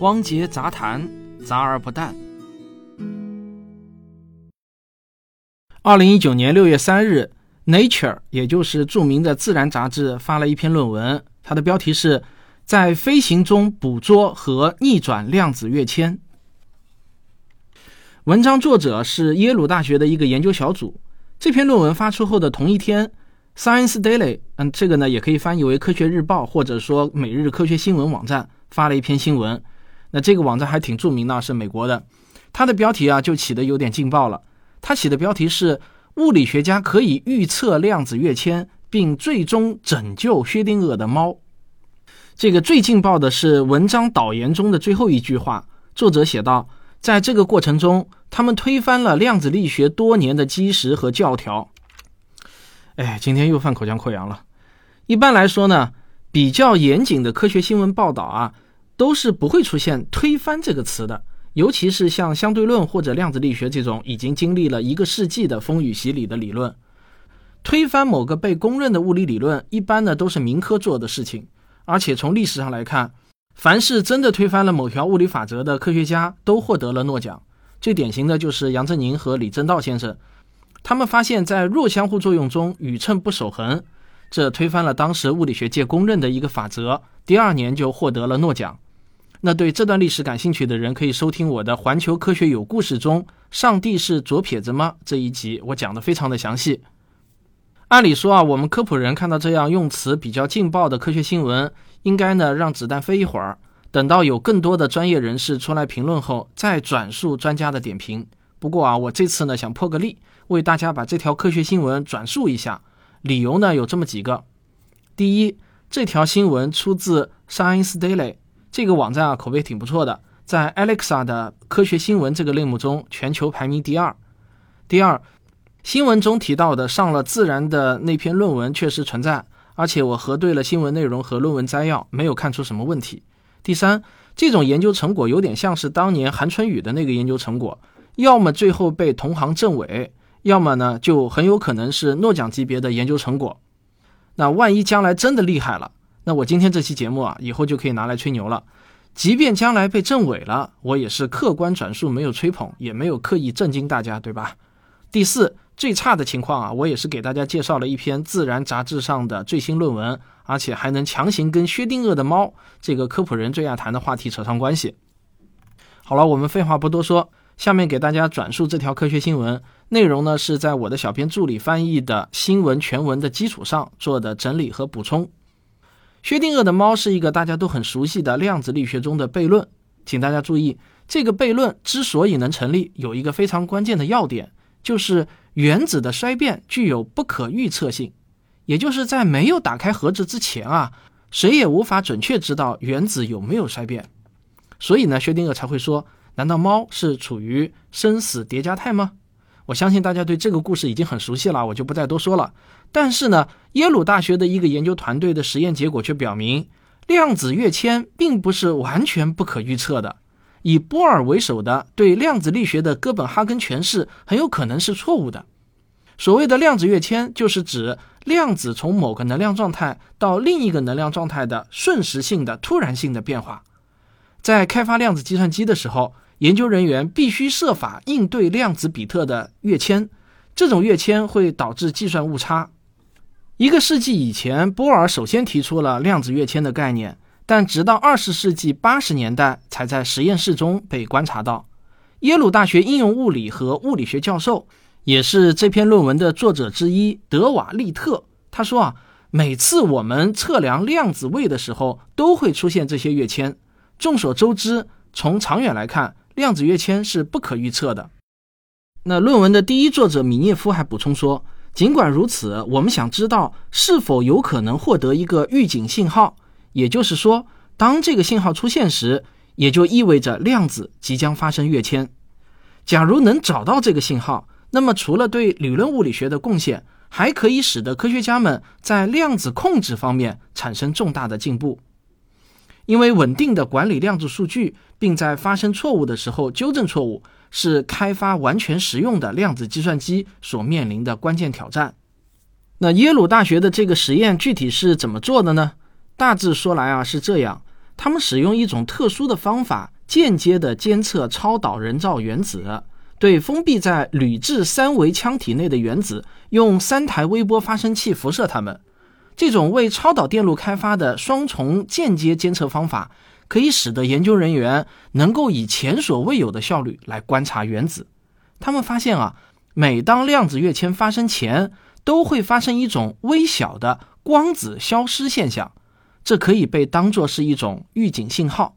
汪杰杂谈，杂而不淡。二零一九年六月三日，《Nature》也就是著名的《自然》杂志发了一篇论文，它的标题是“在飞行中捕捉和逆转量子跃迁”。文章作者是耶鲁大学的一个研究小组。这篇论文发出后的同一天，《Science Daily》嗯，这个呢也可以翻译为《科学日报》或者说每日科学新闻网站发了一篇新闻。那这个网站还挺著名的，是美国的。它的标题啊就起的有点劲爆了。它起的标题是“物理学家可以预测量子跃迁，并最终拯救薛定谔的猫”。这个最劲爆的是文章导言中的最后一句话。作者写道：“在这个过程中，他们推翻了量子力学多年的基石和教条。”哎，今天又犯口腔溃疡了。一般来说呢，比较严谨的科学新闻报道啊。都是不会出现“推翻”这个词的，尤其是像相对论或者量子力学这种已经经历了一个世纪的风雨洗礼的理论，推翻某个被公认的物理理论，一般呢都是民科做的事情。而且从历史上来看，凡是真的推翻了某条物理法则的科学家，都获得了诺奖。最典型的就是杨振宁和李政道先生，他们发现，在弱相互作用中宇称不守恒，这推翻了当时物理学界公认的一个法则，第二年就获得了诺奖。那对这段历史感兴趣的人，可以收听我的《环球科学有故事》中“上帝是左撇子吗”这一集，我讲的非常的详细。按理说啊，我们科普人看到这样用词比较劲爆的科学新闻，应该呢让子弹飞一会儿，等到有更多的专业人士出来评论后，再转述专家的点评。不过啊，我这次呢想破个例，为大家把这条科学新闻转述一下。理由呢有这么几个：第一，这条新闻出自《Science Daily》。这个网站啊，口碑挺不错的，在 Alexa 的科学新闻这个类目中，全球排名第二。第二，新闻中提到的上了《自然》的那篇论文确实存在，而且我核对了新闻内容和论文摘要，没有看出什么问题。第三，这种研究成果有点像是当年韩春雨的那个研究成果，要么最后被同行证伪，要么呢就很有可能是诺奖级别的研究成果。那万一将来真的厉害了？那我今天这期节目啊，以后就可以拿来吹牛了。即便将来被证伪了，我也是客观转述，没有吹捧，也没有刻意震惊大家，对吧？第四，最差的情况啊，我也是给大家介绍了一篇《自然》杂志上的最新论文，而且还能强行跟薛定谔的猫这个科普人最爱谈的话题扯上关系。好了，我们废话不多说，下面给大家转述这条科学新闻内容呢，是在我的小编助理翻译的新闻全文的基础上做的整理和补充。薛定谔的猫是一个大家都很熟悉的量子力学中的悖论，请大家注意，这个悖论之所以能成立，有一个非常关键的要点，就是原子的衰变具有不可预测性，也就是在没有打开盒子之前啊，谁也无法准确知道原子有没有衰变。所以呢，薛定谔才会说，难道猫是处于生死叠加态吗？我相信大家对这个故事已经很熟悉了，我就不再多说了。但是呢，耶鲁大学的一个研究团队的实验结果却表明，量子跃迁并不是完全不可预测的。以波尔为首的对量子力学的哥本哈根诠释很有可能是错误的。所谓的量子跃迁，就是指量子从某个能量状态到另一个能量状态的瞬时性的、突然性的变化。在开发量子计算机的时候，研究人员必须设法应对量子比特的跃迁，这种跃迁会导致计算误差。一个世纪以前，波尔首先提出了量子跃迁的概念，但直到二十世纪八十年代才在实验室中被观察到。耶鲁大学应用物理和物理学教授，也是这篇论文的作者之一德瓦利特，他说啊，每次我们测量量子位的时候，都会出现这些跃迁。众所周知，从长远来看，量子跃迁是不可预测的。那论文的第一作者米涅夫还补充说。尽管如此，我们想知道是否有可能获得一个预警信号，也就是说，当这个信号出现时，也就意味着量子即将发生跃迁。假如能找到这个信号，那么除了对理论物理学的贡献，还可以使得科学家们在量子控制方面产生重大的进步。因为稳定的管理量子数据，并在发生错误的时候纠正错误。是开发完全实用的量子计算机所面临的关键挑战。那耶鲁大学的这个实验具体是怎么做的呢？大致说来啊是这样：他们使用一种特殊的方法，间接的监测超导人造原子，对封闭在铝制三维腔体内的原子，用三台微波发生器辐射它们。这种为超导电路开发的双重间接监测方法，可以使得研究人员能够以前所未有的效率来观察原子。他们发现啊，每当量子跃迁发生前，都会发生一种微小的光子消失现象，这可以被当作是一种预警信号。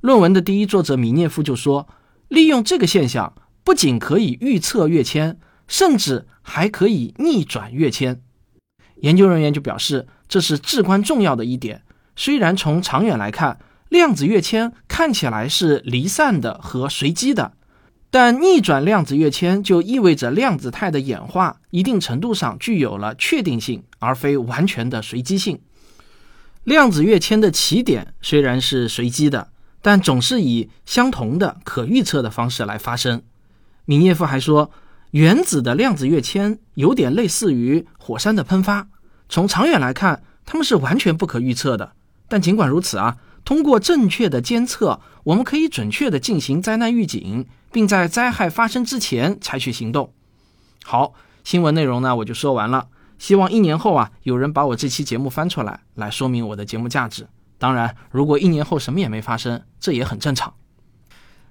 论文的第一作者米涅夫就说，利用这个现象，不仅可以预测跃迁，甚至还可以逆转跃迁。研究人员就表示，这是至关重要的一点。虽然从长远来看，量子跃迁看起来是离散的和随机的，但逆转量子跃迁就意味着量子态的演化一定程度上具有了确定性，而非完全的随机性。量子跃迁的起点虽然是随机的，但总是以相同的可预测的方式来发生。米涅夫还说，原子的量子跃迁有点类似于火山的喷发。从长远来看，它们是完全不可预测的。但尽管如此啊，通过正确的监测，我们可以准确地进行灾难预警，并在灾害发生之前采取行动。好，新闻内容呢，我就说完了。希望一年后啊，有人把我这期节目翻出来，来说明我的节目价值。当然，如果一年后什么也没发生，这也很正常。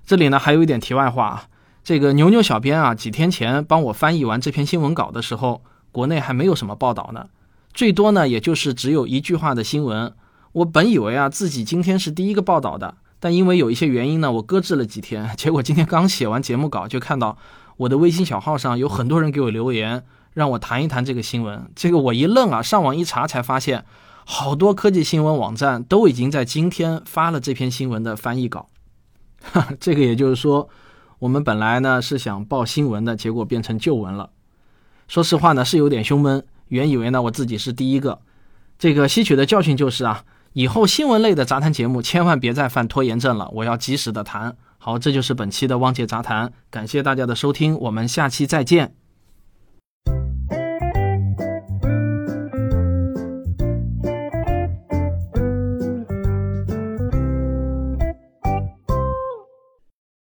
这里呢，还有一点题外话啊，这个牛牛小编啊，几天前帮我翻译完这篇新闻稿的时候，国内还没有什么报道呢。最多呢，也就是只有一句话的新闻。我本以为啊，自己今天是第一个报道的，但因为有一些原因呢，我搁置了几天。结果今天刚写完节目稿，就看到我的微信小号上有很多人给我留言，让我谈一谈这个新闻。这个我一愣啊，上网一查才发现，好多科技新闻网站都已经在今天发了这篇新闻的翻译稿。这个也就是说，我们本来呢是想报新闻的，结果变成旧闻了。说实话呢，是有点胸闷。原以为呢我自己是第一个，这个吸取的教训就是啊，以后新闻类的杂谈节目千万别再犯拖延症了，我要及时的谈。好，这就是本期的汪杰杂谈，感谢大家的收听，我们下期再见。